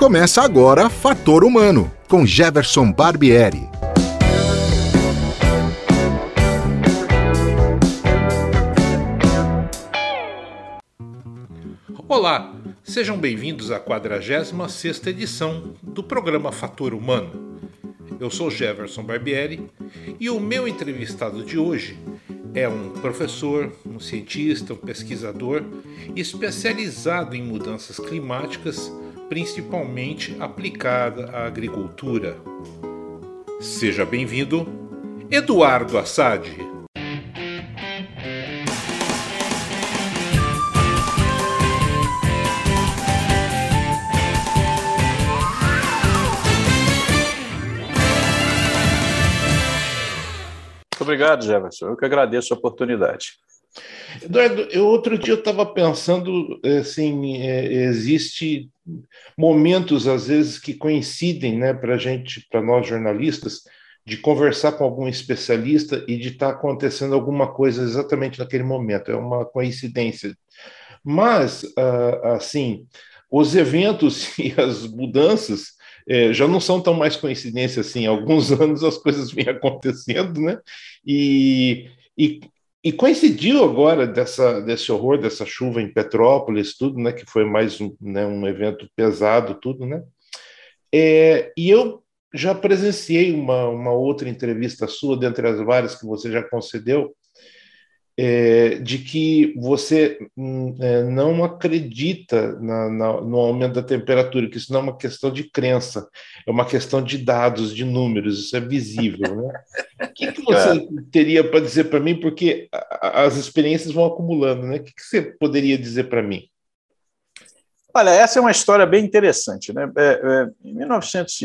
Começa agora Fator Humano, com Jefferson Barbieri. Olá, sejam bem-vindos à 46ª edição do programa Fator Humano. Eu sou Jefferson Barbieri e o meu entrevistado de hoje é um professor, um cientista, um pesquisador especializado em mudanças climáticas principalmente aplicada à agricultura. Seja bem-vindo, Eduardo Assad. Muito obrigado, Jefferson. Eu que agradeço a oportunidade. Eduardo, eu, outro dia eu estava pensando, assim, é, existe momentos às vezes que coincidem, né, para gente, para nós jornalistas, de conversar com algum especialista e de estar tá acontecendo alguma coisa exatamente naquele momento. É uma coincidência. Mas, ah, assim, os eventos e as mudanças é, já não são tão mais coincidência assim. Alguns anos as coisas vêm acontecendo, né? E, e e coincidiu agora dessa, desse horror, dessa chuva em Petrópolis, tudo, né, que foi mais um, né, um evento pesado, tudo, né? É, e eu já presenciei uma, uma outra entrevista sua, dentre as várias que você já concedeu, é, de que você hum, é, não acredita na, na, no aumento da temperatura, que isso não é uma questão de crença, é uma questão de dados, de números, isso é visível. Né? o que, que você é. teria para dizer para mim? Porque a, as experiências vão acumulando, né? O que, que você poderia dizer para mim? Olha, essa é uma história bem interessante. Né? É, é, em 1900,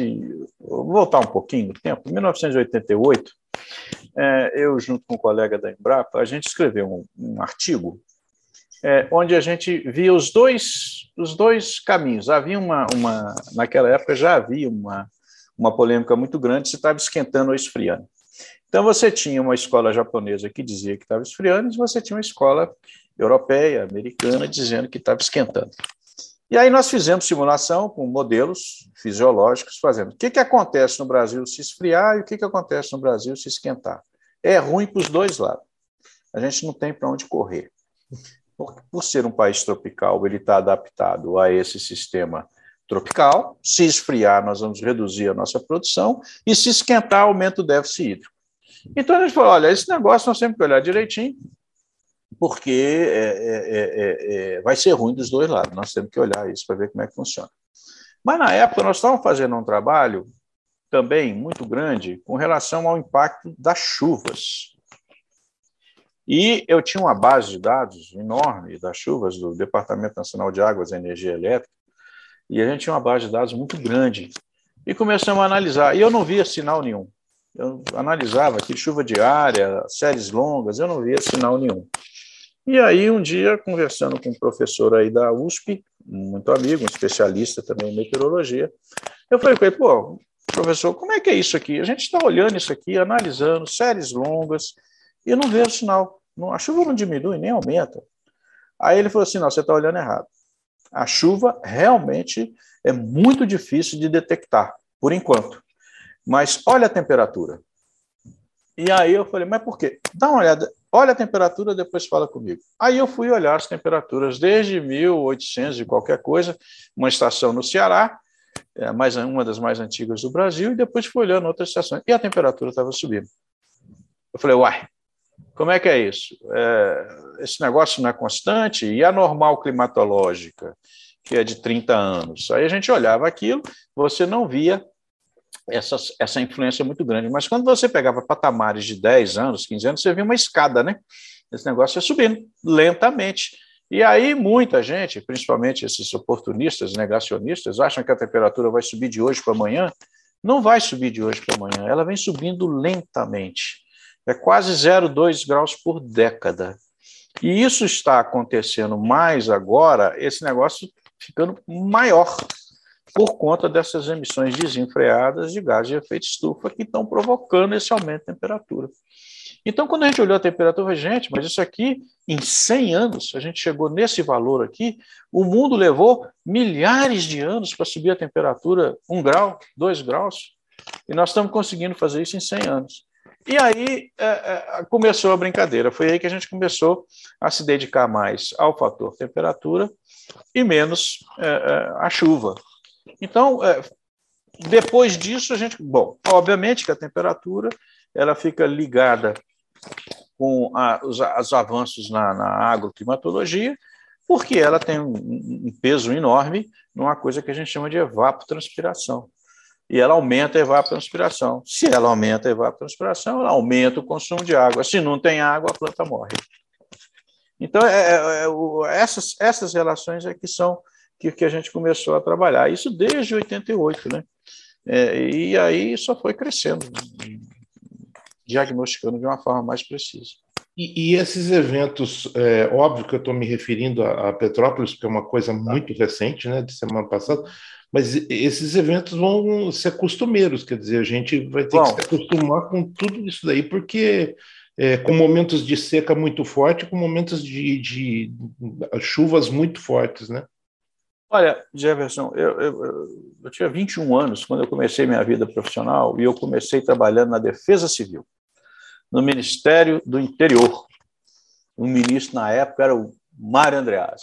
vou voltar um pouquinho no tempo, em 1988, é, eu, junto com um colega da Embrapa, a gente escreveu um, um artigo é, onde a gente via os dois, os dois caminhos. Havia uma, uma, naquela época já havia uma, uma polêmica muito grande se estava esquentando ou esfriando. Então você tinha uma escola japonesa que dizia que estava esfriando, e você tinha uma escola europeia, americana, dizendo que estava esquentando. E aí nós fizemos simulação com modelos fisiológicos, fazendo o que, que acontece no Brasil se esfriar e o que, que acontece no Brasil se esquentar. É ruim para os dois lados. A gente não tem para onde correr. Por, por, ser um país tropical, ele está adaptado a esse sistema tropical. Se esfriar, nós vamos reduzir a nossa produção, e se esquentar, aumenta o déficit hídrico. Então a gente falou: olha, esse negócio nós temos que olhar direitinho, porque é, é, é, é, vai ser ruim dos dois lados. Nós temos que olhar isso para ver como é que funciona. Mas na época nós estávamos fazendo um trabalho também muito grande com relação ao impacto das chuvas. E eu tinha uma base de dados enorme das chuvas do Departamento Nacional de Águas e Energia Elétrica, e a gente tinha uma base de dados muito grande. E começamos a analisar, e eu não via sinal nenhum. Eu analisava aqui chuva diária, séries longas, eu não via sinal nenhum. E aí, um dia, conversando com um professor aí da USP, muito amigo, um especialista também em meteorologia, eu falei com ele, pô, professor, como é que é isso aqui? A gente está olhando isso aqui, analisando séries longas, e não vejo sinal. A chuva não diminui, nem aumenta. Aí ele falou assim, não, você está olhando errado. A chuva realmente é muito difícil de detectar, por enquanto. Mas olha a temperatura. E aí eu falei, mas por quê? Dá uma olhada, olha a temperatura, depois fala comigo. Aí eu fui olhar as temperaturas desde 1800 e qualquer coisa, uma estação no Ceará, é mais, uma das mais antigas do Brasil, e depois fui olhando outras estações, e a temperatura estava subindo. Eu falei, uai, como é que é isso? É, esse negócio não é constante? E a normal climatológica, que é de 30 anos? Aí a gente olhava aquilo, você não via essa, essa influência muito grande. Mas quando você pegava patamares de 10 anos, 15 anos, você via uma escada, né? Esse negócio ia subindo lentamente. E aí muita gente, principalmente esses oportunistas, negacionistas, acham que a temperatura vai subir de hoje para amanhã. Não vai subir de hoje para amanhã, ela vem subindo lentamente. É quase 0,2 graus por década. E isso está acontecendo mais agora, esse negócio ficando maior por conta dessas emissões desenfreadas de gás de efeito estufa que estão provocando esse aumento de temperatura. Então, quando a gente olhou a temperatura, gente, mas isso aqui, em 100 anos, a gente chegou nesse valor aqui, o mundo levou milhares de anos para subir a temperatura um grau, dois graus, e nós estamos conseguindo fazer isso em 100 anos. E aí é, é, começou a brincadeira, foi aí que a gente começou a se dedicar mais ao fator temperatura e menos é, é à chuva. Então, é, depois disso, a gente. Bom, obviamente que a temperatura ela fica ligada com a, os, os, avanços na, na agroclimatologia, porque ela tem um, um, peso enorme numa coisa que a gente chama de evapotranspiração. E ela aumenta a evapotranspiração. Se ela aumenta a evapotranspiração, ela aumenta o consumo de água. Se não tem água, a planta morre. Então, é, é, é, essas, essas relações é que são que, que a gente começou a trabalhar. Isso desde 88, né? É, e aí só foi crescendo, diagnosticando de uma forma mais precisa. E, e esses eventos, é, óbvio que eu estou me referindo a, a, Petrópolis, que é uma coisa muito recente, né, de semana passada, mas esses eventos vão ser costumeiros, quer dizer, a gente vai ter Bom, que se acostumar com tudo isso daí, porque é, com momentos de seca muito forte, com momentos de, de chuvas muito fortes, né? Olha, Jefferson, eu, eu, eu, tinha 21 anos quando eu comecei minha vida profissional e eu comecei trabalhando na Defesa Civil, no Ministério do Interior. O ministro na época era o Mário Andreas.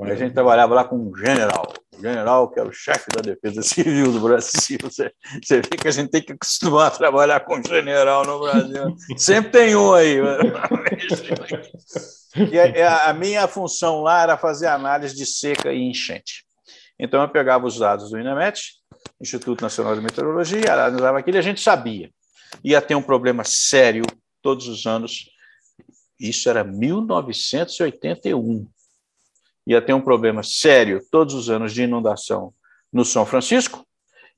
A gente trabalhava lá com um general, o general que era o chefe da Defesa Civil do Brasil. Você, você vê que a gente tem que acostumar a trabalhar com general no Brasil. Sempre tem um aí. E a, a minha função lá era fazer análise de seca e enchente. Então, eu pegava os dados do INEMET, Instituto Nacional de Meteorologia, analisava aquilo e a gente sabia. Ia ter um problema sério todos os anos. Isso era 1981. Ia ter um problema sério todos os anos de inundação no São Francisco,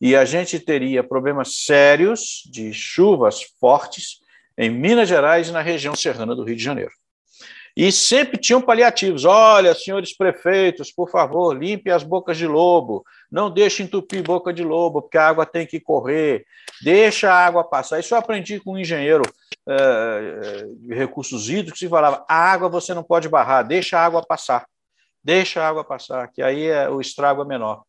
e a gente teria problemas sérios de chuvas fortes em Minas Gerais e na região serrana do Rio de Janeiro. E sempre tinham paliativos. Olha, senhores prefeitos, por favor, limpe as bocas de lobo. Não deixe entupir boca de lobo, porque a água tem que correr. Deixa a água passar. Isso eu aprendi com um engenheiro é, de recursos hídricos e falava: a água você não pode barrar, deixa a água passar. Deixa a água passar, que aí é, o estrago é menor.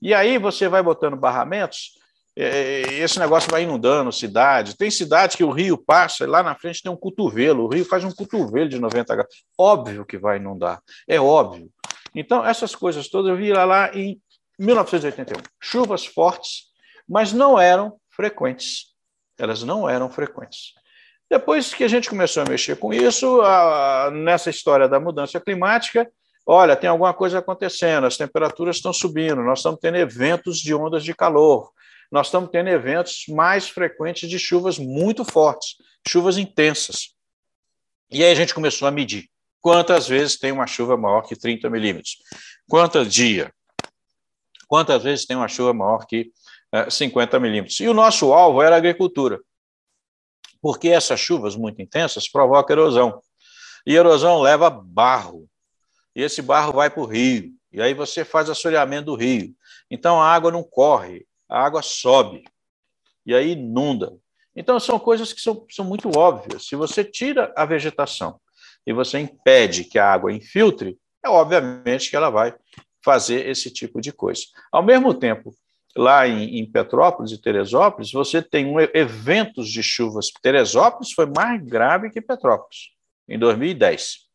E aí você vai botando barramentos esse negócio vai inundando cidade. Tem cidade que o rio passa e lá na frente tem um cotovelo. O rio faz um cotovelo de 90 graus. Óbvio que vai inundar. É óbvio. Então, essas coisas todas eu vi lá, lá em 1981. Chuvas fortes, mas não eram frequentes. Elas não eram frequentes. Depois que a gente começou a mexer com isso, a, nessa história da mudança climática, olha, tem alguma coisa acontecendo, as temperaturas estão subindo, nós estamos tendo eventos de ondas de calor, nós estamos tendo eventos mais frequentes de chuvas muito fortes, chuvas intensas. E aí a gente começou a medir quantas vezes tem uma chuva maior que 30 milímetros, quantos dia, quantas vezes tem uma chuva maior que 50 eh, milímetros. E o nosso alvo era a agricultura, porque essas chuvas muito intensas provocam erosão. E erosão leva barro, e esse barro vai para o rio, e aí você faz assoreamento do rio. Então a água não corre, a água sobe e aí inunda. Então, são coisas que são, são muito óbvias. Se você tira a vegetação e você impede que a água infiltre, é obviamente que ela vai fazer esse tipo de coisa. Ao mesmo tempo, lá em, em Petrópolis e Teresópolis, você tem um, eventos de chuvas. Teresópolis foi mais grave que Petrópolis, em 2010.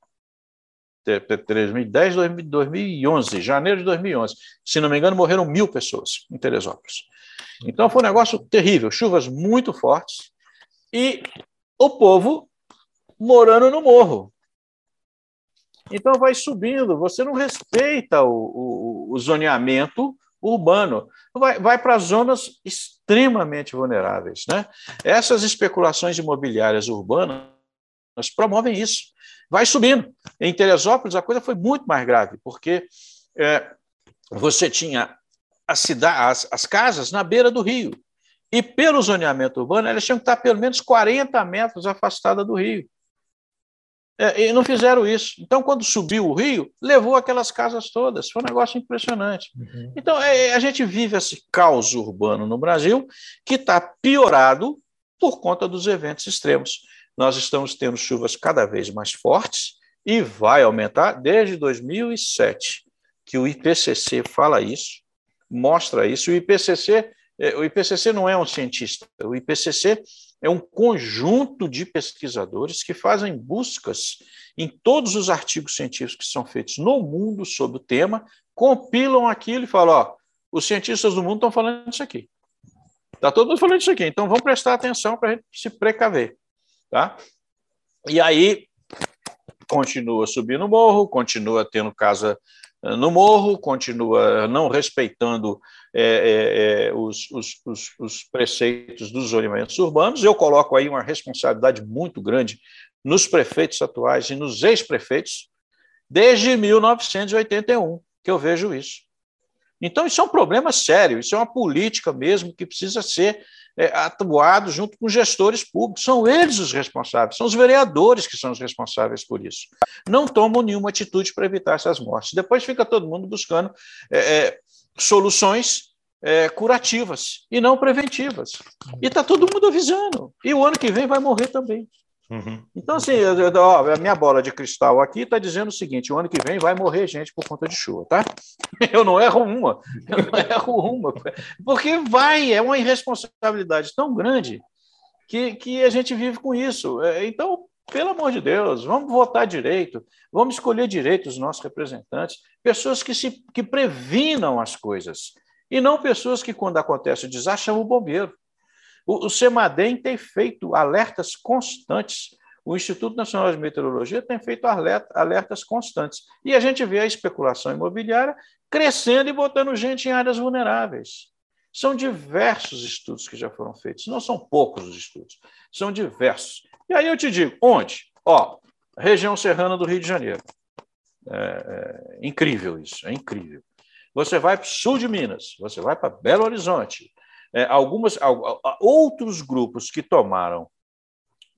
2010, 2011, janeiro de 2011. Se não me engano, morreram mil pessoas em Teresópolis. Então foi um negócio terrível, chuvas muito fortes e o povo morando no morro. Então vai subindo, você não respeita o, o, o zoneamento urbano, vai, vai para zonas extremamente vulneráveis. Né? Essas especulações imobiliárias urbanas promovem isso vai subindo. Em Teresópolis, a coisa foi muito mais grave, porque é, você tinha a cidade, as, as casas na beira do rio. E pelo zoneamento urbano, elas tinham que estar pelo menos 40 metros afastadas do rio. É, e não fizeram isso. Então, quando subiu o rio, levou aquelas casas todas. Foi um negócio impressionante. Uhum. Então, é, a gente vive esse caos urbano no Brasil que está piorado por conta dos eventos extremos. Nós estamos tendo chuvas cada vez mais fortes e vai aumentar desde 2007, que o IPCC fala isso, mostra isso. O IPCC, é, o IPCC não é um cientista, o IPCC é um conjunto de pesquisadores que fazem buscas em todos os artigos científicos que são feitos no mundo sobre o tema, compilam aquilo e falam: ó, os cientistas do mundo estão falando isso aqui. Está todo mundo falando isso aqui, então vamos prestar atenção para a gente se precaver. Tá? E aí continua subindo o morro, continua tendo casa eh, no morro, continua não respeitando é, é, os, os, os, os, preceitos dos zoneamentos urbanos. Eu coloco aí uma responsabilidade muito grande nos prefeitos atuais e nos ex-prefeitos, desde 1981, que eu vejo isso. Então, isso é um problema sério, isso é uma política mesmo que precisa ser é, atuado junto com gestores públicos. São eles os responsáveis, são os vereadores que são os responsáveis por isso. Não tomam nenhuma atitude para evitar essas mortes. Depois fica todo mundo buscando é, é, soluções é, curativas e não preventivas. E está todo mundo avisando. E o ano que vem vai morrer também. Uhum. Então, assim, ó, a minha bola de cristal aqui está dizendo o seguinte: o ano que vem vai morrer gente por conta de chuva, tá? Eu não erro uma, eu não erro uma, porque vai, é uma irresponsabilidade tão grande que, que a gente vive com isso. É, então, pelo amor de Deus, vamos votar direito, vamos escolher direito os nossos representantes, pessoas que, se, que previnam as coisas, e não pessoas que, quando acontece o desastre, chamam o bombeiro. O, o CEMADEM tem feito alertas constantes. O Instituto Nacional de Meteorologia tem feito alerta, alertas constantes. E a gente vê a especulação imobiliária crescendo e botando gente em áreas vulneráveis. São diversos estudos que já foram feitos, não são poucos os estudos, são diversos. E aí eu te digo, onde? Ó, região serrana do Rio de Janeiro. É, é incrível isso, é incrível. Você vai para o sul de Minas, você vai para Belo Horizonte, é, algumas, outros grupos que tomaram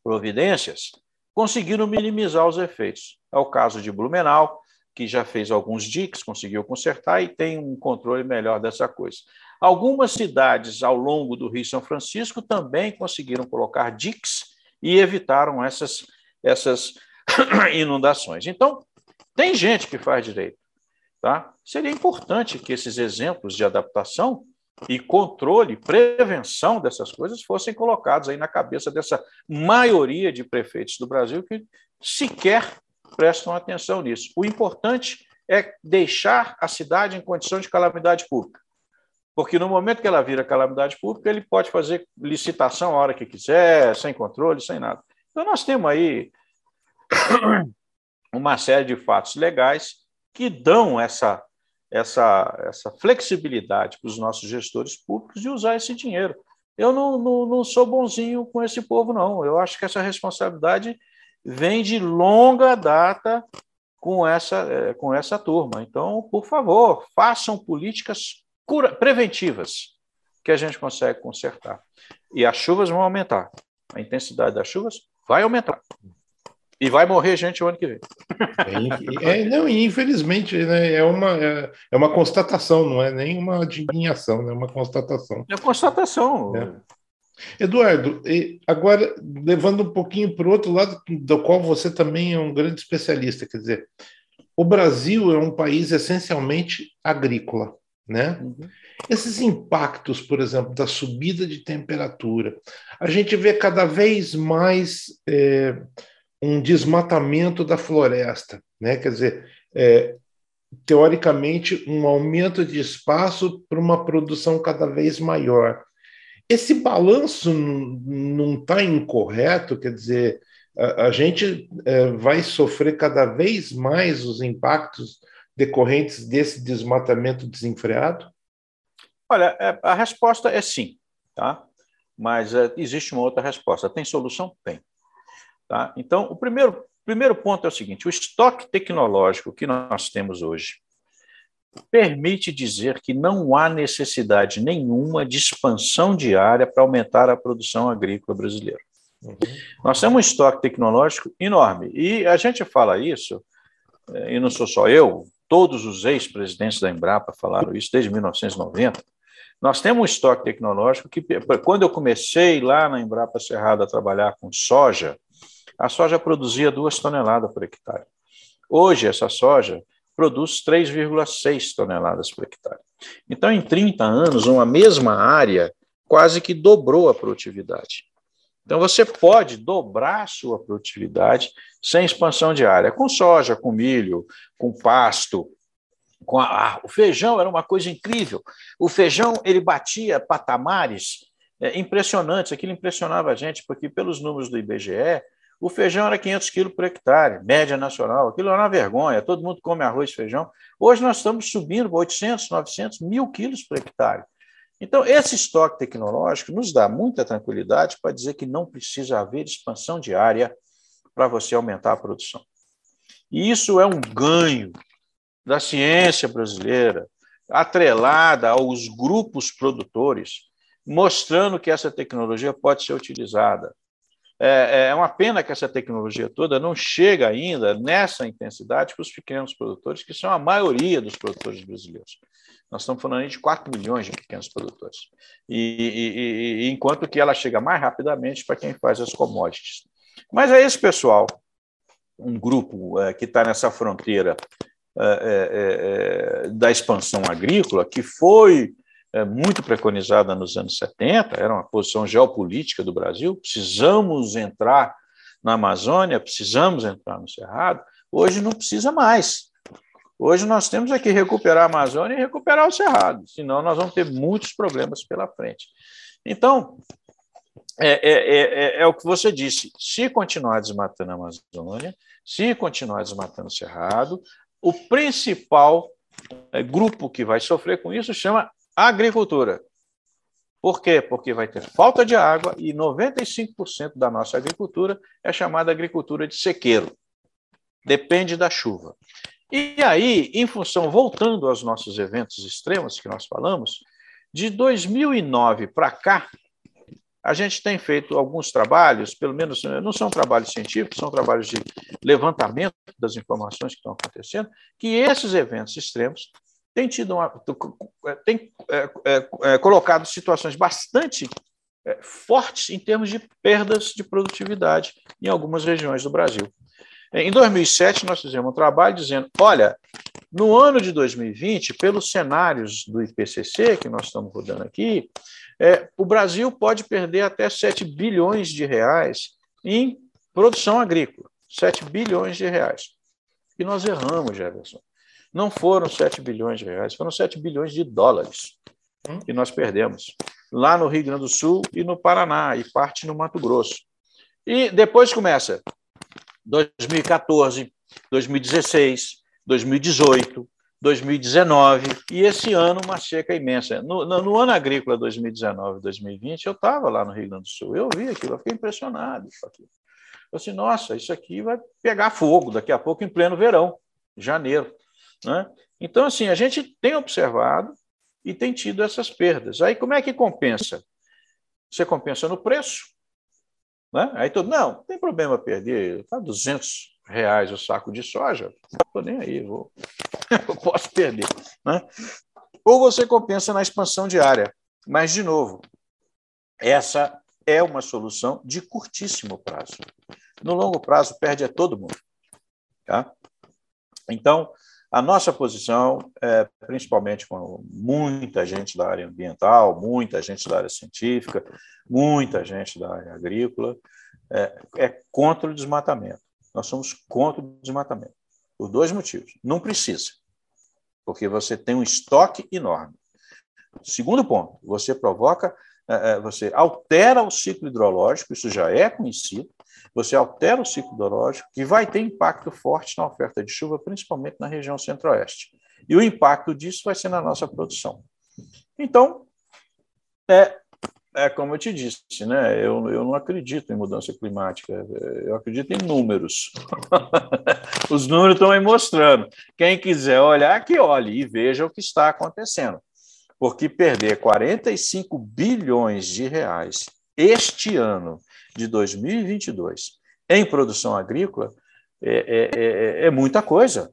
providências conseguiram minimizar os efeitos. É o caso de Blumenau, que já fez alguns diques, conseguiu consertar e tem um controle melhor dessa coisa. Algumas cidades ao longo do Rio São Francisco também conseguiram colocar diques e evitaram essas, essas inundações. Então, tem gente que faz direito. Tá? Seria importante que esses exemplos de adaptação e controle, prevenção dessas coisas fossem colocados aí na cabeça dessa maioria de prefeitos do Brasil que sequer prestam atenção nisso. O importante é deixar a cidade em condição de calamidade pública. Porque no momento que ela vira calamidade pública, ele pode fazer licitação a hora que quiser, sem controle, sem nada. Então, nós temos aí uma série de fatos legais que dão essa essa, essa flexibilidade para os nossos gestores públicos de usar esse dinheiro. Eu não, não, não sou bonzinho com esse povo, não. Eu acho que essa responsabilidade vem de longa data com essa, é, com essa turma. Então, por favor, façam políticas cura, preventivas que a gente consegue consertar. E as chuvas vão aumentar. A intensidade das chuvas vai aumentar. E vai morrer gente o ano que vem. É, é, não, infelizmente, né, é, uma, é, é, uma constatação, não é nem uma adivinhação, né, é uma constatação. É constatação. É. Eduardo, agora levando um pouquinho para o outro lado, do qual você também é um grande especialista, quer dizer, o Brasil é um país essencialmente agrícola, né? Uhum. Esses impactos, por exemplo, da subida de temperatura, a gente vê cada vez mais é, um desmatamento da floresta, né? Quer dizer, é, teoricamente, um aumento de espaço para uma produção cada vez maior. Esse balanço não está incorreto, quer dizer, a, a gente é, vai sofrer cada vez mais os impactos decorrentes desse desmatamento desenfreado? Olha, é, a resposta é sim, tá? Mas é, existe uma outra resposta. Tem solução? Tem. Tá? Então, o primeiro, primeiro ponto é o seguinte: o estoque tecnológico que nós temos hoje permite dizer que não há necessidade nenhuma de expansão diária para aumentar a produção agrícola brasileira. Uhum. Nós temos um estoque tecnológico enorme. E a gente fala isso, eh, e não sou só eu, todos os ex-presidentes da Embrapa falaram isso desde 1990. Nós temos um estoque tecnológico que, quando eu comecei lá na Embrapa Cerrado a trabalhar com soja, a soja produzia 2 toneladas por hectare. Hoje, essa soja produz 3,6 toneladas por hectare. Então, em 30 anos, uma mesma área quase que dobrou a produtividade. Então, você pode dobrar a sua produtividade sem expansão de área, com soja, com milho, com pasto. Com a, o feijão era uma coisa incrível. O feijão ele batia patamares é, impressionantes. Aquilo impressionava a gente, porque pelos números do IBGE, o feijão era 500 quilos por hectare, média nacional. Aquilo era uma vergonha. Todo mundo come arroz e feijão. Hoje nós estamos subindo para 800, 900, mil quilos por hectare. Então, esse estoque tecnológico nos dá muita tranquilidade para dizer que não precisa haver expansão de área para você aumentar a produção. E isso é um ganho da ciência brasileira, atrelada aos grupos produtores, mostrando que essa tecnologia pode ser utilizada. É, é uma pena que essa tecnologia toda não chega ainda nessa intensidade para os pequenos produtores, que são a maioria dos produtores brasileiros. Nós estamos falando de 4 milhões de pequenos produtores. E, e, e, enquanto que ela chega mais rapidamente para quem faz as commodities. Mas é esse pessoal, um grupo é, que está nessa fronteira é, é, é, da expansão agrícola, que foi é, muito preconizada nos anos 70, era uma posição geopolítica do Brasil, precisamos entrar na Amazônia, precisamos entrar no Cerrado, hoje não precisa mais. Hoje nós temos aqui recuperar a Amazônia e recuperar o Cerrado, senão nós vamos ter muitos problemas pela frente. Então, é, é, é, é, o que você disse: se continuar desmatando a Amazônia, se continuar desmatando o Cerrado, o principal grupo que vai sofrer com isso chama agricultura. Por quê? Porque vai ter falta de água e 95% da nossa agricultura é chamada agricultura de sequeiro. Depende da chuva. E aí, em função, voltando aos nossos eventos extremos que nós falamos, de 2009 para cá, a gente tem feito alguns trabalhos, pelo menos não são trabalhos científicos, são trabalhos de levantamento das informações que estão acontecendo, que esses eventos extremos têm tido uma, têm, é, é, é, colocado situações bastante é, fortes em termos de perdas de produtividade em algumas regiões do Brasil. Em 2007, nós fizemos um trabalho dizendo: olha, no ano de 2020, pelos cenários do IPCC que nós estamos rodando aqui, é, o Brasil pode perder até 7 bilhões de reais em produção agrícola. 7 bilhões de reais. E nós erramos, Jefferson. Não foram 7 bilhões de reais, foram 7 bilhões de dólares hum? que nós perdemos. Lá no Rio Grande do Sul e no Paraná, e parte no Mato Grosso. E depois começa 2014, 2016, 2018, 2019 e esse ano uma seca imensa. No, no, no ano agrícola 2019, 2020, eu estava lá no Rio Grande do Sul, eu vi aquilo, eu fiquei impressionado com aquilo. Eu disse, nossa, isso aqui vai pegar fogo daqui a pouco em pleno verão, janeiro. Né? Então, assim, a gente tem observado e tem tido essas perdas. Aí, como é que compensa? Você compensa no preço, né? Aí todo, não, não tem problema perder, tá 200 reais o saco de soja, não estou nem aí, vou, eu posso perder. Né? Ou você compensa na expansão diária, mas, de novo, essa é uma solução de curtíssimo prazo. No longo prazo, perde a todo mundo. Tá? Então, a nossa posição, é, principalmente com muita gente da área ambiental, muita gente da área científica, muita gente da área agrícola, é, é contra o desmatamento. Nós somos contra o desmatamento, por dois motivos. Não precisa, porque você tem um estoque enorme. Segundo ponto, você provoca, é, é você altera o ciclo hidrológico, isso já é conhecido, você altera o ciclo hidrológico, que vai ter impacto forte na oferta de chuva, principalmente na região centro-oeste. E o impacto disso vai ser na nossa produção. Então, é, é como eu te disse, né? eu, eu não acredito em mudança climática, eu acredito em números. Os números estão aí mostrando. Quem quiser olhar, que olhe e veja o que está acontecendo. Porque perder 45 bilhões de reais este ano de 2022 em produção agrícola é, é, é, é muita coisa.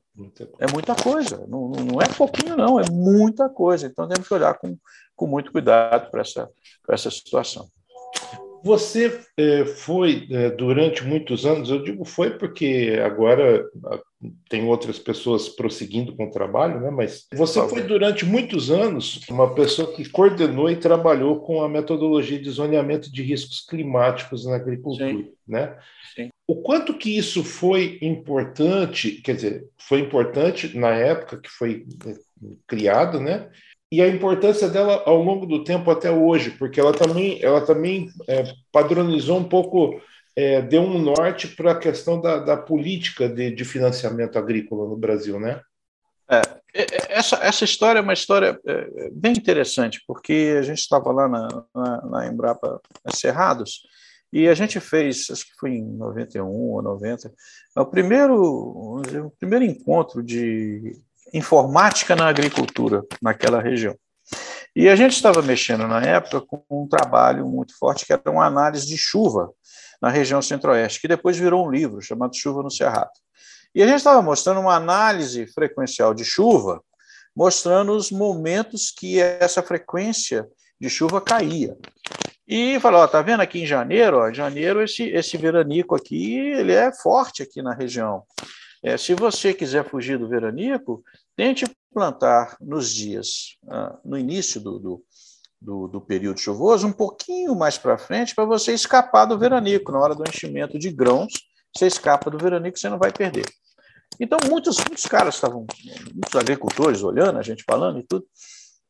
É muita coisa. Não, não é pouquinho, não, é muita coisa. Então temos que olhar com, com muito cuidado para essa, essa situação. Você é, foi é, durante muitos anos, eu digo foi porque agora tem outras pessoas prosseguindo com o trabalho, né? mas você foi durante muitos anos uma pessoa que coordenou e trabalhou com a metodologia de zoneamento de riscos climáticos na agricultura. Sim. Né? Sim. O quanto que isso foi importante, quer dizer, foi importante na época que foi é, criado, né? E a importância dela ao longo do tempo até hoje, porque ela também, ela também é, padronizou um pouco, é, deu um norte para a questão da, da política de, de, financiamento agrícola no Brasil, né? É, essa, essa história é uma história é, bem interessante, porque a gente estava lá na, na, na Embrapa Cerrados e a gente fez, acho que foi em 91 ou 90, o primeiro, dizer, o primeiro encontro de informática na agricultura naquela região. E a gente estava mexendo na época com um trabalho muito forte que era uma análise de chuva na região centro-oeste, que depois virou um livro chamado Chuva no Cerrado. E a gente estava mostrando uma análise frequencial de chuva, mostrando os momentos que essa frequência de chuva caía. E falou, ó, tá vendo aqui em janeiro, ó, janeiro esse, esse veranico aqui, ele é forte aqui na região. É, se você quiser fugir do veranico, tente plantar nos dias, ah, no início do, do, do, do, período chuvoso, um pouquinho mais para frente, para você escapar do veranico. Na hora do enchimento de grãos, você escapa do veranico, você não vai perder. Então, muitos, muitos caras estavam, muitos agricultores olhando, a gente falando e tudo.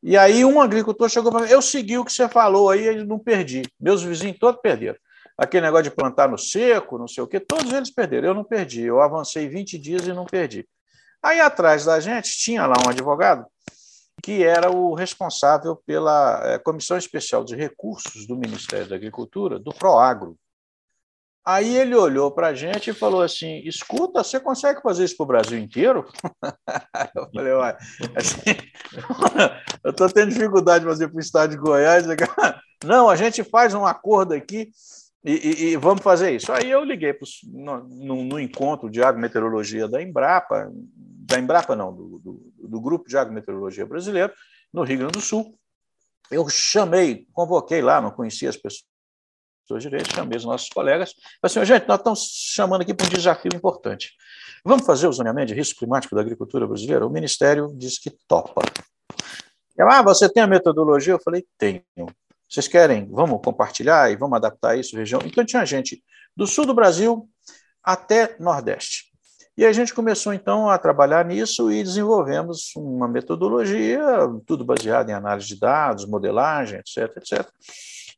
E aí, um agricultor chegou para mim: eu segui o que você falou aí, e não perdi. Meus vizinhos todos perderam aquele negócio de plantar no seco, não sei o quê, todos eles perderam. Eu não perdi. Eu avancei 20 dias e não perdi. Aí atrás da gente tinha lá um advogado que era o responsável pela é, Comissão Especial de Recursos do Ministério da Agricultura, do Proagro. Aí ele olhou para a gente e falou assim: escuta, você consegue fazer isso para o Brasil inteiro? eu falei, uai, assim, eu estou tendo dificuldade de fazer para o estado de Goiás. Não, a gente faz um acordo aqui e, e, e, vamos fazer isso. Aí eu liguei pros, no, no, no, encontro de agrometeorologia da Embrapa, da Embrapa não, do, do, do, Grupo de Agrometeorologia Brasileiro, no Rio Grande do Sul. Eu chamei, convoquei lá, não conhecia as pessoas direito, chamei os nossos colegas. Falei assim, gente, nós estamos chamando aqui para um desafio importante. Vamos fazer o zoneamento de risco climático da agricultura brasileira? O Ministério disse que topa. Eu, ah, você tem a metodologia? Eu falei, tenho. Vocês querem? Vamos compartilhar e vamos adaptar isso região. Então tinha gente do sul do Brasil até Nordeste. E a gente começou então a trabalhar nisso e desenvolvemos uma metodologia, tudo baseado em análise de dados, modelagem, etc, etc.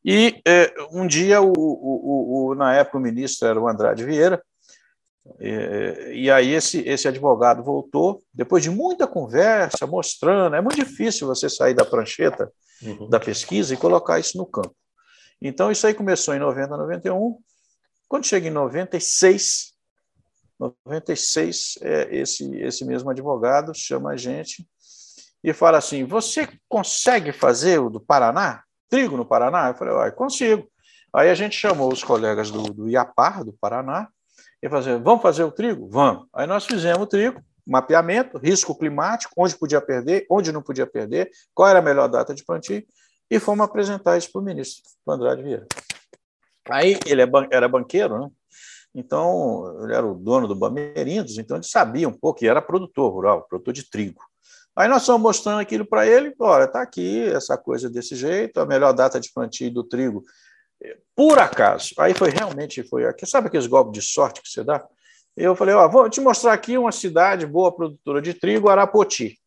E eh, um dia, o, o, o, na época, o ministro era o Andrade Vieira, e, e, aí esse, esse advogado voltou, depois de muita conversa, mostrando, é muito difícil você sair da prancheta uhum. da pesquisa e colocar isso no campo. Então, isso aí começou em 90, 91. Quando chega em 96, 96, é, esse, esse mesmo advogado chama a gente e fala assim: Você consegue fazer o do Paraná? Trigo no Paraná? Eu falei: ah, consigo. Aí a gente chamou os colegas do, do IAPAR, do Paraná, e falou assim: Vamos fazer o trigo? Vamos. Aí nós fizemos o trigo, mapeamento, risco climático, onde podia perder, onde não podia perder, qual era a melhor data de plantio, e fomos apresentar isso para o ministro, Andrade Vieira. Aí ele é era banqueiro, né? então ele era o dono do Bamerindos, então ele sabia um pouco, e era produtor rural, produtor de trigo. Aí nós estamos mostrando aquilo para ele, olha, está aqui essa coisa desse jeito, a melhor data de plantio do trigo, por acaso, aí foi realmente, foi, sabe aqueles golpes de sorte que você dá? Eu falei, ó, vou te mostrar aqui uma cidade boa produtora de trigo, Arapoti.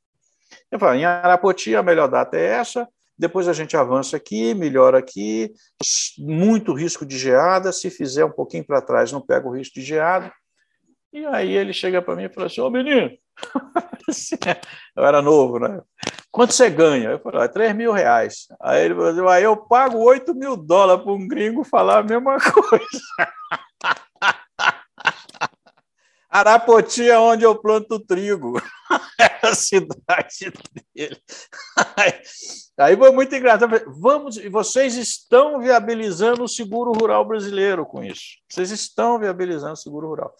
Eu falei, em Arapoti a melhor data é essa, depois a gente avança aqui, melhora aqui, muito risco de geada, se fizer um pouquinho para trás não pega o risco de geada. E aí ele chega para mim e fala assim, ô menino, eu era novo, né? Quanto você ganha? Eu falei, ah, 3 mil reais. Aí ele falou aí eu pago 8 mil dólares para um gringo falar a mesma coisa. Arapoti é onde eu planto trigo. é a cidade dele. Aí foi muito engraçado. Vamos, vocês estão viabilizando o seguro rural brasileiro com isso. Vocês estão viabilizando o seguro rural.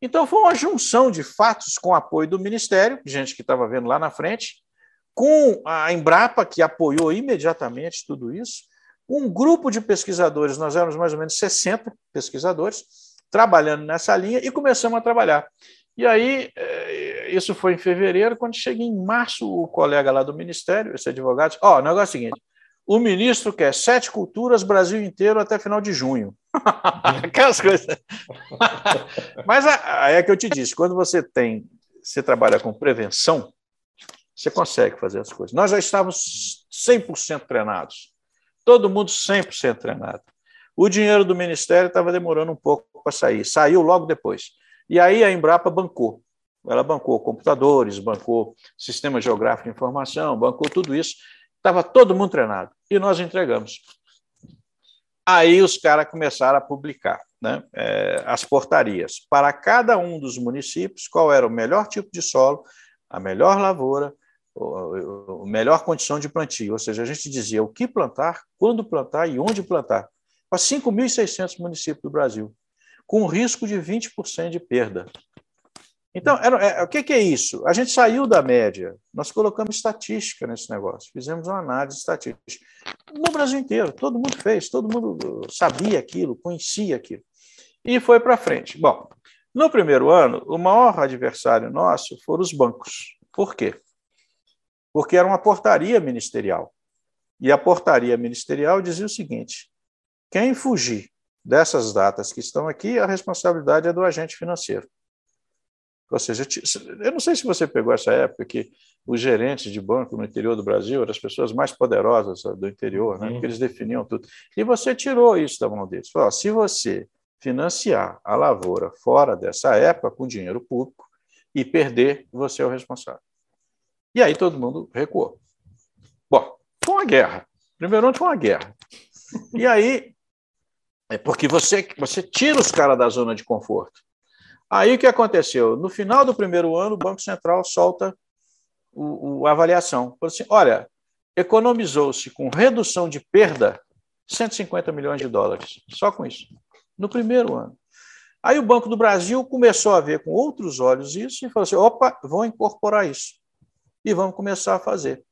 Então foi uma junção de fatos com apoio do Ministério, gente que estava vendo lá na frente, com a Embrapa, que apoiou imediatamente tudo isso, Um grupo de pesquisadores, nós éramos mais ou menos 60 pesquisadores, trabalhando nessa linha e começamos a trabalhar. E aí, é, isso foi em fevereiro, quando cheguei em março, o colega lá do Ministério, esse advogado, ó, oh, o negócio é o seguinte, o ministro quer sete culturas, Brasil inteiro, até final de junho. Aquelas coisas. Mas é que eu te disse, quando você tem, você trabalha com prevenção, você consegue fazer as coisas. Nós já estávamos 100% treinados. Todo mundo 100% treinado. O dinheiro do Ministério estava demorando um pouco para sair. Saiu logo depois. E aí a Embrapa bancou. Ela bancou computadores, bancou sistema geográfico de informação, bancou tudo isso. Estava todo mundo treinado. E nós entregamos. Aí os caras começaram a publicar né, é, as portarias. Para cada um dos municípios, qual era o melhor tipo de solo, a melhor lavoura, a melhor condição de plantio, ou seja, a gente dizia o que plantar, quando plantar e onde plantar, para 5.600 municípios do Brasil, com risco de 20% de perda. Então, era, é, o que, que, é isso? A gente saiu da média, nós colocamos estatística nesse negócio, fizemos uma análise estatística. No Brasil inteiro, todo mundo fez, todo mundo sabia aquilo, conhecia aquilo. E foi para frente. Bom, no primeiro ano, o maior adversário nosso foram os bancos. Por quê? Porque era uma portaria ministerial. E a portaria ministerial dizia o seguinte: quem fugir dessas datas que estão aqui, a responsabilidade é do agente financeiro. Ou seja, eu não sei se você pegou essa época que os gerentes de banco no interior do Brasil eram as pessoas mais poderosas do interior, né? porque eles definiam tudo. E você tirou isso da mão deles. Falou, se você financiar a lavoura fora dessa época com dinheiro público e perder, você é o responsável. E aí todo mundo recuou. Bom, foi uma guerra. Primeiro ano foi uma guerra. E aí, é porque você, você tira os caras da zona de conforto. Aí o que aconteceu? No final do primeiro ano, o Banco Central solta o, o a avaliação. Falou assim: olha, economizou-se com redução de perda 150 milhões de dólares, só com isso, no primeiro ano. Aí o Banco do Brasil começou a ver com outros olhos isso e falou assim: opa, vou incorporar isso e vamos começar a fazer.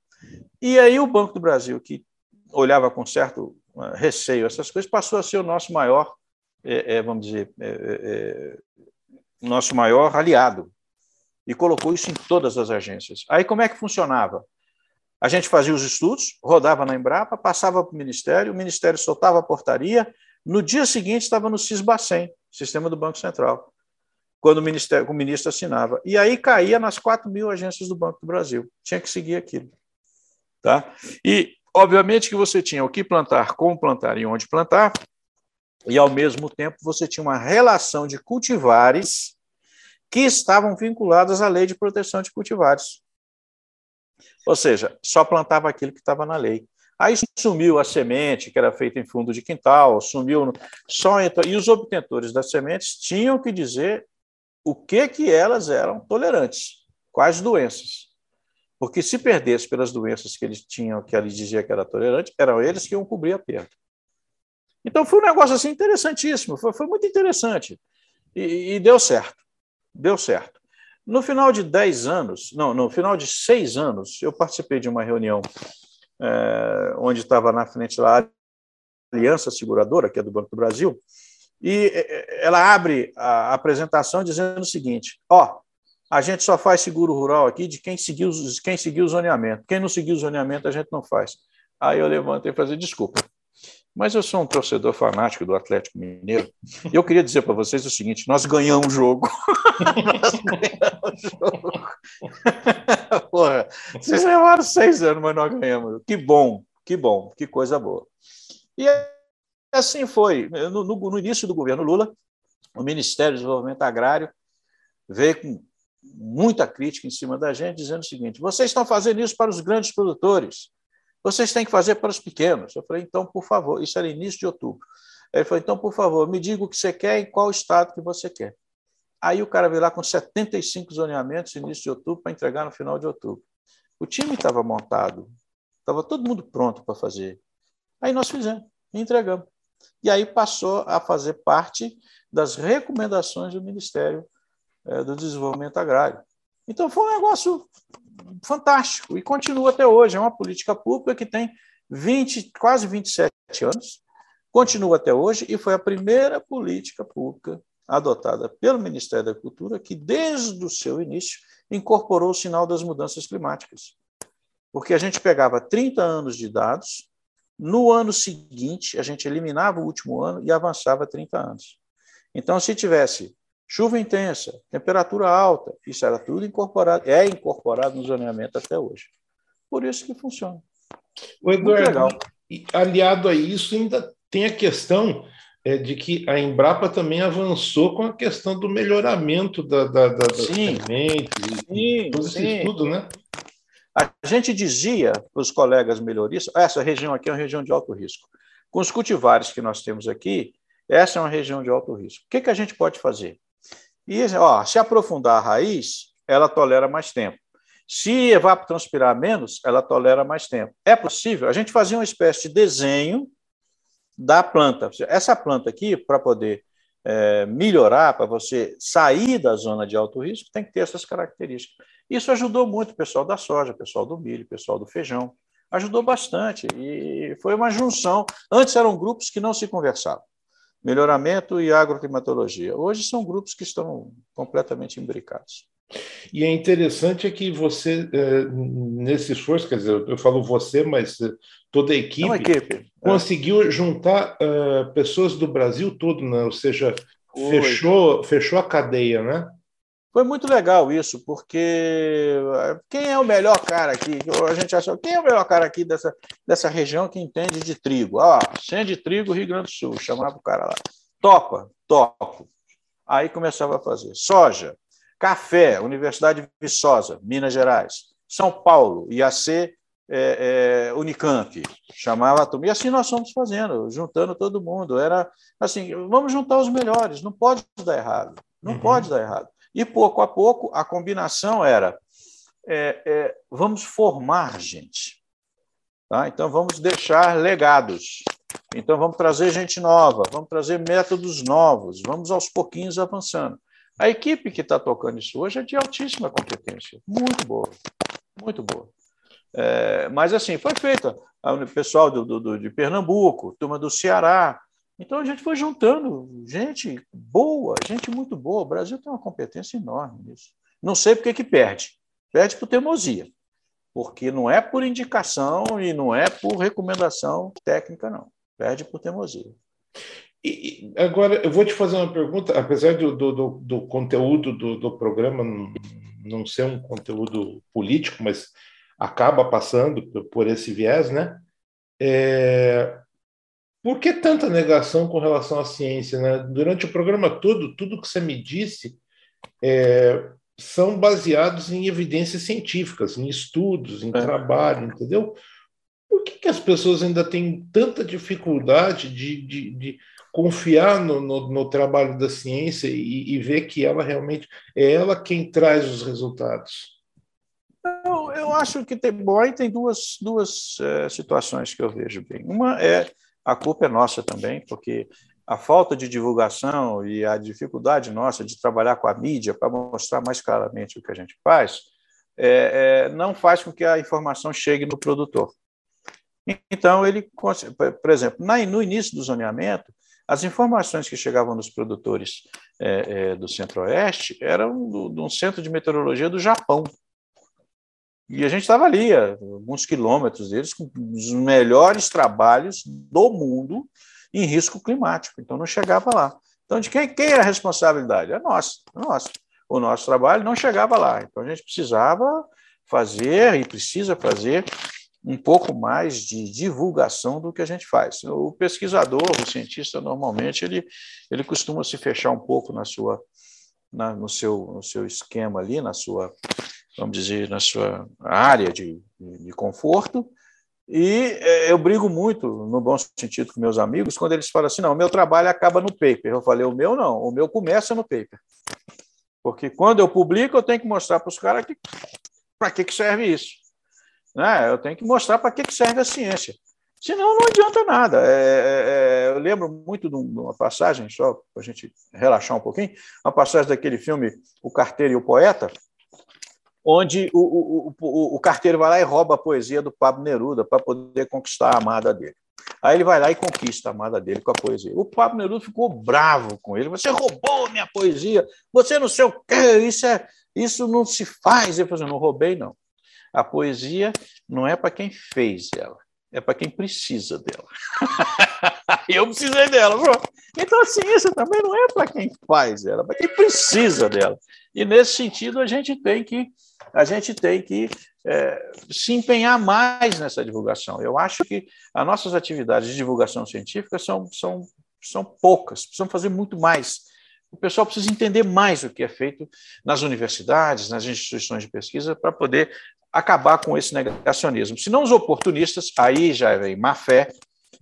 E aí o Banco do Brasil, que olhava com certo uh, receio essas coisas, passou a ser o nosso maior, é, é, vamos dizer, é, nosso maior aliado e colocou isso em todas as agências. Aí como é que funcionava? A gente fazia os estudos, rodava na Embrapa, passava para o Ministério, o Ministério soltava a portaria, no dia seguinte estava no CISBACEN, Sistema do Banco Central quando o, ministério, o ministro assinava. E aí caía nas 4 mil agências do Banco do Brasil. Tinha que seguir aquilo. Tá? E, obviamente, que você tinha o que plantar, como plantar e onde plantar, e, ao mesmo tempo, você tinha uma relação de cultivares que estavam vinculadas à lei de proteção de cultivares. Ou seja, só plantava aquilo que estava na lei. Aí sumiu a semente, que era feita em fundo de quintal, sumiu só então, e os obtentores das sementes tinham que dizer o que que elas eram tolerantes, quais doenças. Porque se perdesse pelas doenças que eles tinham, que ele dizia que era tolerante, eram eles que iam cobrir a perda. Então foi um negócio assim interessantíssimo, foi, foi muito interessante. E, e, deu certo. Deu certo. No final de 10 anos, não, no final de seis anos, eu participei de uma reunião é, onde estava na frente lá a Aliança Seguradora, que é do Banco do Brasil, e é, é, ela abre a apresentação dizendo o seguinte: ó, a gente só faz seguro rural aqui de quem seguiu, quem seguiu o zoneamento. Quem não seguiu o zoneamento, a gente não faz. Aí eu levantei e falei: desculpa, mas eu sou um torcedor fanático do Atlético Mineiro. E eu queria dizer para vocês o seguinte: nós ganhamos o jogo. nós ganhamos o jogo. Porra, vocês levaram seis anos, mas nós ganhamos. Que bom, que bom, que coisa boa. E assim foi. No, no, no, início do governo Lula, o Ministério do Desenvolvimento Agrário veio com muita crítica em cima da gente, dizendo o seguinte: vocês estão fazendo isso para os grandes produtores, vocês têm que fazer para os pequenos. Eu falei, então, por favor, isso era início de outubro. Ele falou, então, por favor, me diga o que você quer e qual estado que você quer. Aí o cara veio lá com 75 zoneamentos início de outubro para entregar no final de outubro. O time estava montado, estava todo mundo pronto para fazer. Aí nós fizemos, entregamos e aí passou a fazer parte das recomendações do Ministério é, do Desenvolvimento Agrário. Então foi um negócio fantástico e continua até hoje. É uma política pública que tem 20, quase 27 anos, continua até hoje e foi a primeira política pública adotada pelo Ministério da Cultura que, desde o seu início, incorporou o sinal das mudanças climáticas. Porque a gente pegava 30 anos de dados, no ano seguinte, a gente eliminava o último ano e avançava 30 anos. Então, se tivesse chuva intensa, temperatura alta, isso era tudo incorporado, é incorporado no zoneamento até hoje. Por isso que funciona. O Eduardo, aliado a isso, ainda tem a questão é, de que a Embrapa também avançou com a questão do melhoramento da, da, da, das sementes, sim, todo esse estudo, né? A gente dizia para os colegas melhoristas, essa região aqui é uma região de alto risco. Com os cultivares que nós temos aqui, essa é uma região de alto risco. O que, que a gente pode fazer? E, ó, se aprofundar a raiz, ela tolera mais tempo. Se evapotranspirar menos, ela tolera mais tempo. É possível? A gente fazia uma espécie de desenho da planta. Essa planta aqui, para poder é, melhorar, para você sair da zona de alto risco, tem que ter essas características. Isso ajudou muito o pessoal da soja, o pessoal do milho, o pessoal do feijão. Ajudou bastante. E foi uma junção. Antes eram grupos que não se conversavam. Melhoramento e agroclimatologia. Hoje são grupos que estão completamente imbricados. E é interessante é que você, é, nesse esforço, quer dizer, eu falo você, mas é, toda a equipe, equipe. É. conseguiu é. juntar uh, pessoas do Brasil todo, né? ou seja, fechou, fechou a cadeia, né? Foi muito legal isso, porque quem é o melhor cara aqui? A gente achou, quem é o melhor cara aqui dessa, dessa região que entende de trigo? Ah, sem de trigo, Rio Grande do Sul, chamava o cara lá. Topa, topo. Aí começava a fazer. Soja, Café, Universidade de Viçosa, Minas Gerais. São Paulo, IAC, é, é, Unicamp, chamava a turma. E assim nós fomos fazendo, juntando todo mundo. Era assim, vamos juntar os melhores, não pode dar errado, não uhum. pode dar errado. E pouco a pouco a combinação era é, é, vamos formar gente. Tá? Então vamos deixar legados. Então vamos trazer gente nova, vamos trazer métodos novos, vamos aos pouquinhos avançando. A equipe que está tocando isso hoje é de altíssima competência, muito boa, muito boa. É, mas assim, foi feita. O pessoal do, do, de Pernambuco, turma do Ceará. Então a gente foi juntando gente boa, gente muito boa. O Brasil tem uma competência enorme nisso. Não sei por que, que perde. Perde por teimosia. Porque não é por indicação e não é por recomendação técnica, não. Perde por teimosia. E, agora, eu vou te fazer uma pergunta, apesar do, do, do conteúdo do, do programa não, ser um conteúdo político, mas acaba passando por esse viés, né? É, por que tanta negação com relação à ciência? Né? Durante o programa todo, tudo que você me disse é, são baseados em evidências científicas, em estudos, em é. trabalho, entendeu? Por que, que as pessoas ainda têm tanta dificuldade de, de, de confiar no, no, no trabalho da ciência e, e, ver que ela realmente é ela quem traz os resultados? Eu, eu acho que tem, bom, aí tem duas, duas é, situações que eu vejo bem. Uma é a culpa é nossa também, porque a falta de divulgação e a dificuldade nossa de trabalhar com a mídia para mostrar mais claramente o que a gente faz, é, é, não faz com que a informação chegue no produtor. Então, ele, por exemplo, no início do zoneamento, as informações que chegavam nos produtores é, é, do Centro-Oeste eram de um centro de meteorologia do Japão. E a gente estava ali, a alguns quilômetros deles, com os melhores trabalhos do mundo em risco climático. Então, não chegava lá. Então, de quem, quem é a responsabilidade? É nossa, é nossa. O nosso trabalho não chegava lá. Então, a gente precisava fazer e precisa fazer um pouco mais de divulgação do que a gente faz. O pesquisador, o cientista, normalmente, ele, ele costuma se fechar um pouco na sua, na, no, seu, no seu esquema ali, na sua, vamos dizer, na sua área de, de conforto, e é, eu brigo muito, no bom sentido, com meus amigos, quando eles falam assim: não, o meu trabalho acaba no paper. Eu falei: o meu não, o meu começa no paper. Porque quando eu publico, eu tenho que mostrar para os caras que, para que, que serve isso. Né? Eu tenho que mostrar para que serve a ciência. Senão, não adianta nada. É, é, é eu lembro muito de uma passagem, só para a gente relaxar um pouquinho, uma passagem daquele filme O Carteiro e o Poeta, onde o, o, o, o carteiro vai lá e rouba a poesia do Pablo Neruda para poder conquistar a amada dele. Aí ele vai lá e conquista a amada dele com a poesia. O Pablo Neruda ficou bravo com ele. Você roubou minha poesia, você não sei o quê, isso, é, isso não se faz. Ele falou assim, não roubei, não. A poesia não é para quem fez ela, é para quem precisa dela. eu precisei dela. Então, assim, isso também não é para quem faz ela, é para quem precisa dela. E nesse sentido, a gente tem que, a gente tem que é, se empenhar mais nessa divulgação. Eu acho que as nossas atividades de divulgação científica são, são, são poucas, precisamos fazer muito mais. O pessoal precisa entender mais o que é feito nas universidades, nas instituições de pesquisa, para poder acabar com esse negacionismo. Se não os oportunistas, aí já vem má fé,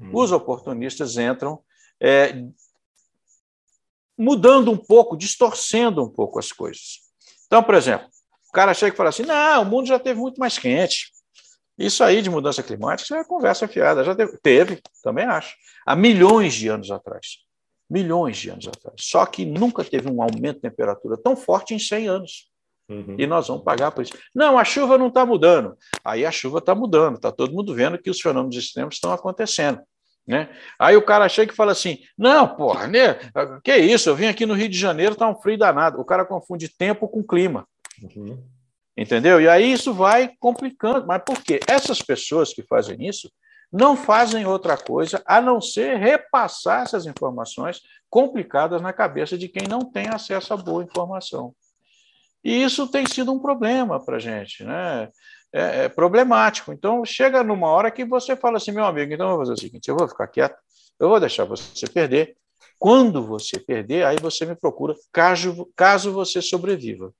hum. os oportunistas entram é, mudando um pouco, distorcendo um pouco as coisas. Então, por exemplo, o cara chega e fala assim: não, o mundo já teve muito mais quente. Isso aí de mudança climática é conversa fiada. Já teve, teve, também acho. Há milhões de anos atrás. Milhões de anos atrás. Só que nunca teve um aumento de temperatura tão forte em 100 anos. Uhum. E nós vamos pagar por isso. Não, a chuva não está mudando. Aí a chuva está mudando, está todo mundo vendo que os fenômenos extremos estão acontecendo. Né? Aí o cara chega e fala assim: não, porra, né? que isso? Eu vim aqui no Rio de Janeiro, está um frio danado. O cara confunde tempo com clima. Uhum. Entendeu? E aí isso vai complicando. Mas por quê? Essas pessoas que fazem isso não fazem outra coisa a não ser repassar essas informações complicadas na cabeça de quem não tem acesso a boa informação. E isso tem sido um problema para a gente, né? É, é, problemático. Então, chega numa hora que você fala assim, meu amigo, então eu vou fazer o seguinte, eu vou ficar quieto, eu vou deixar você perder. Quando você perder, aí você me procura, caso, caso você sobreviva.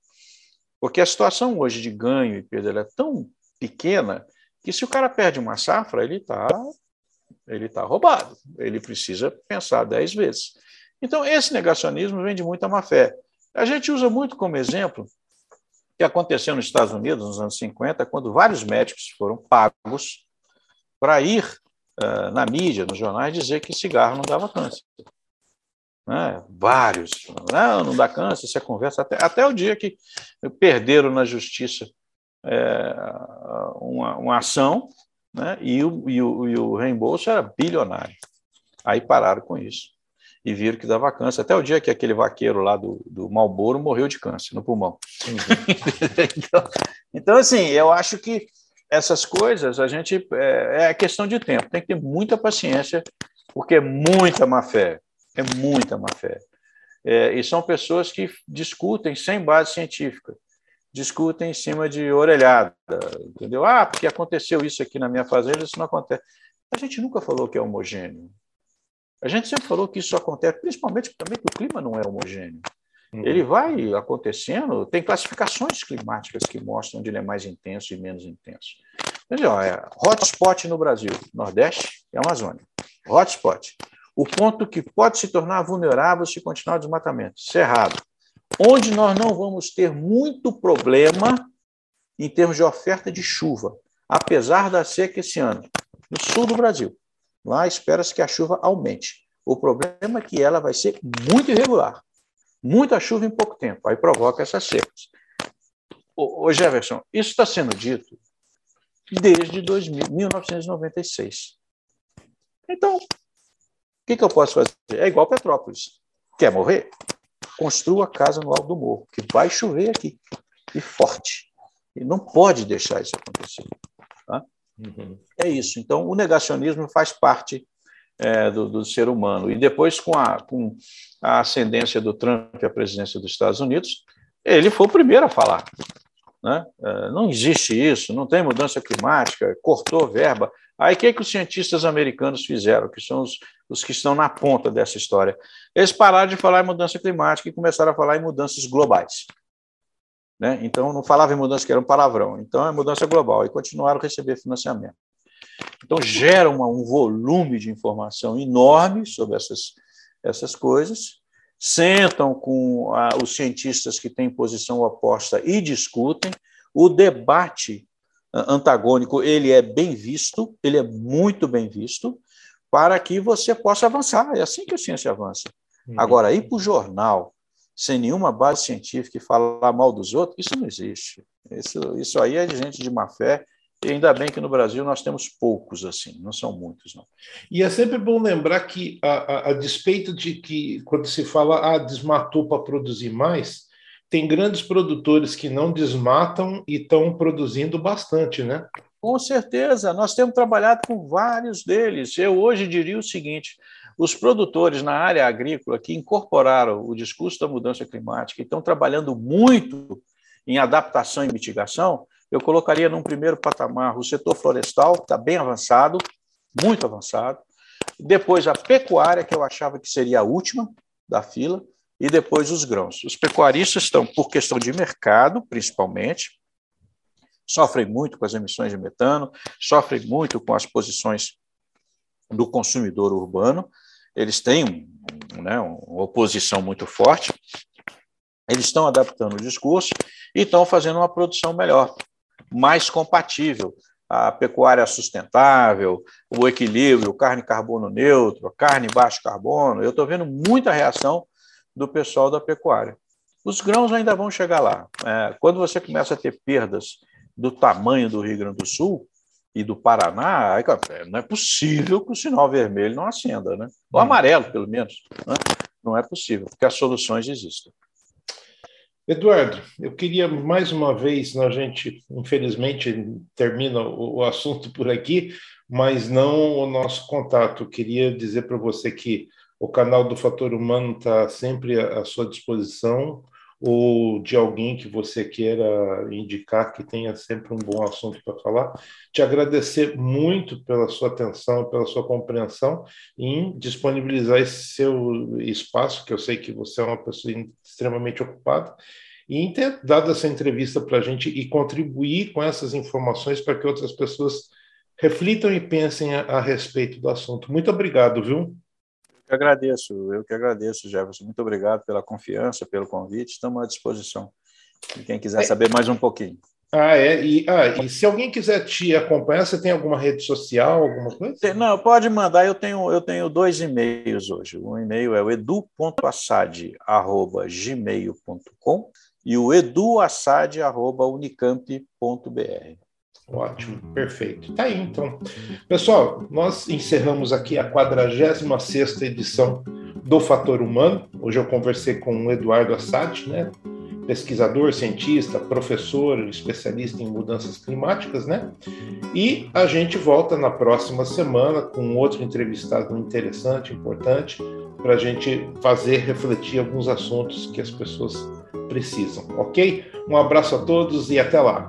Porque a situação hoje de ganho e perda é tão pequena que se o cara perde uma safra, ele está ele tá roubado. Ele precisa pensar dez vezes. Então, esse negacionismo vem de muita má fé. A gente usa muito como exemplo o que aconteceu nos Estados Unidos nos anos 50, quando vários médicos foram pagos para ir uh, na mídia, nos jornais, dizer que cigarro não dava câncer. Né? Vários. Não, não dá câncer, você conversa. Até, até o dia que perderam na justiça é, uma, uma ação né? e, o, e, o, e o reembolso era bilionário. Aí pararam com isso e viram que dava câncer. Até o dia que aquele vaqueiro lá do, do Malboro morreu de câncer no pulmão. Uhum. então, então, assim, eu acho que essas coisas a gente é, é, questão de tempo. Tem que ter muita paciência, porque é muita má fé. É muita má fé. É, e são pessoas que discutem sem base científica, discutem em cima de orelhada, entendeu? Ah, porque aconteceu isso aqui na minha fazenda, isso não acontece. A gente nunca falou que é homogêneo. A gente sempre falou que isso acontece, principalmente também que o clima não é homogêneo. Uhum. Ele vai acontecendo, tem classificações climáticas que mostram onde ele é mais intenso e menos intenso. Mas, ó, é hotspot no Brasil, Nordeste e Amazônia. Hotspot. O ponto que pode se tornar vulnerável se continuar o desmatamento. Cerrado. Onde nós não vamos ter muito problema em termos de oferta de chuva, apesar da seca esse ano, no sul do Brasil. Lá espera-se que a chuva aumente. O problema é que ela vai ser muito irregular. Muita chuva em pouco tempo. Aí provoca essas secas. Ô, Jefferson, isso está sendo dito desde 2000, 1996. Então, o que, que eu posso fazer? É igual Petrópolis. Quer morrer? Construa a casa no alto do morro, que vai chover aqui. E forte. E não pode deixar isso acontecer. Tá? Uhum. É isso. Então, o negacionismo faz parte é, do, do, ser humano. E depois, com a, com a ascendência do Trump à presidência dos Estados Unidos, ele foi o primeiro a falar. Né? É, não existe isso, não tem mudança climática, cortou verba. Aí o que, é que os cientistas americanos fizeram, que são os, os que estão na ponta dessa história? Eles pararam de falar em mudança climática e começaram a falar em mudanças globais. Né? Então, não falava em mudança que era um palavrão. Então, é mudança global. E continuaram a receber financiamento. Então, gera uma, um volume de informação enorme sobre essas, essas coisas. Sentam com a, os cientistas que têm posição oposta e discutem. O debate antagônico ele é bem visto, ele é muito bem visto, para que você possa avançar. É assim que a ciência avança. Uhum. Agora, ir para o jornal sem nenhuma base científica e falar mal dos outros, isso não existe. Isso, isso aí é de gente de má fé E ainda bem que no Brasil nós temos poucos assim, não são muitos, não. E é sempre bom lembrar que, a, a, a despeito de que, quando se fala, ah, desmatou para produzir mais, tem grandes produtores que não desmatam e estão produzindo bastante, né? Com certeza, nós temos trabalhado com vários deles. Eu hoje diria o seguinte: os produtores na área agrícola que incorporaram o discurso da mudança climática e estão trabalhando muito em adaptação e mitigação, eu colocaria num primeiro patamar o setor florestal, que está bem avançado, muito avançado. Depois a pecuária, que eu achava que seria a última da fila, e depois os grãos. Os pecuaristas estão, por questão de mercado, principalmente, sofrem muito com as emissões de metano, sofrem muito com as posições do consumidor urbano. Eles têm né, uma oposição muito forte. Eles estão adaptando o discurso e estão fazendo uma produção melhor mais compatível. A pecuária sustentável, o equilíbrio, carne carbono neutro, carne baixo carbono. Eu estou vendo muita reação do pessoal da pecuária. Os grãos ainda vão chegar lá. É, quando você começa a ter perdas do tamanho do Rio Grande do Sul e do Paraná, aí, não é possível que o sinal vermelho não acenda, né? O hum. amarelo, pelo menos. Né? Não é possível, porque as soluções existem. Eduardo, eu queria mais uma vez, a gente infelizmente termina o, assunto por aqui, mas não o nosso contato. Eu queria dizer para você que o canal do Fator Humano está sempre à sua disposição, ou de alguém que você queira indicar que tenha sempre um bom assunto para falar. Te agradecer muito pela sua atenção, pela sua compreensão em disponibilizar esse seu espaço, que eu sei que você é uma pessoa extremamente ocupada, e ter dado essa entrevista para a gente e contribuir com essas informações para que outras pessoas reflitam e pensem a, a respeito do assunto. Muito obrigado, viu? Eu que agradeço, eu que agradeço, Jefferson. Muito obrigado pela confiança, pelo convite. Estamos à disposição de quem quiser é. saber mais um pouquinho. Ah, é? E, ah, e se alguém quiser te acompanhar, você tem alguma rede social, alguma coisa? Não, pode mandar. Eu tenho, eu tenho dois e-mails hoje. Um e-mail é o edu.assad.gmail.com e o eduassad.unicamp.br. Ótimo, perfeito. Tá aí, então. Pessoal, nós encerramos aqui a 46 edição do Fator Humano. Hoje eu conversei com o Eduardo Assad, né? pesquisador, cientista, professor, especialista em mudanças climáticas, né? E a gente volta na próxima semana com outro entrevistado interessante, importante, para a gente fazer refletir alguns assuntos que as pessoas precisam, ok? Um abraço a todos e até lá.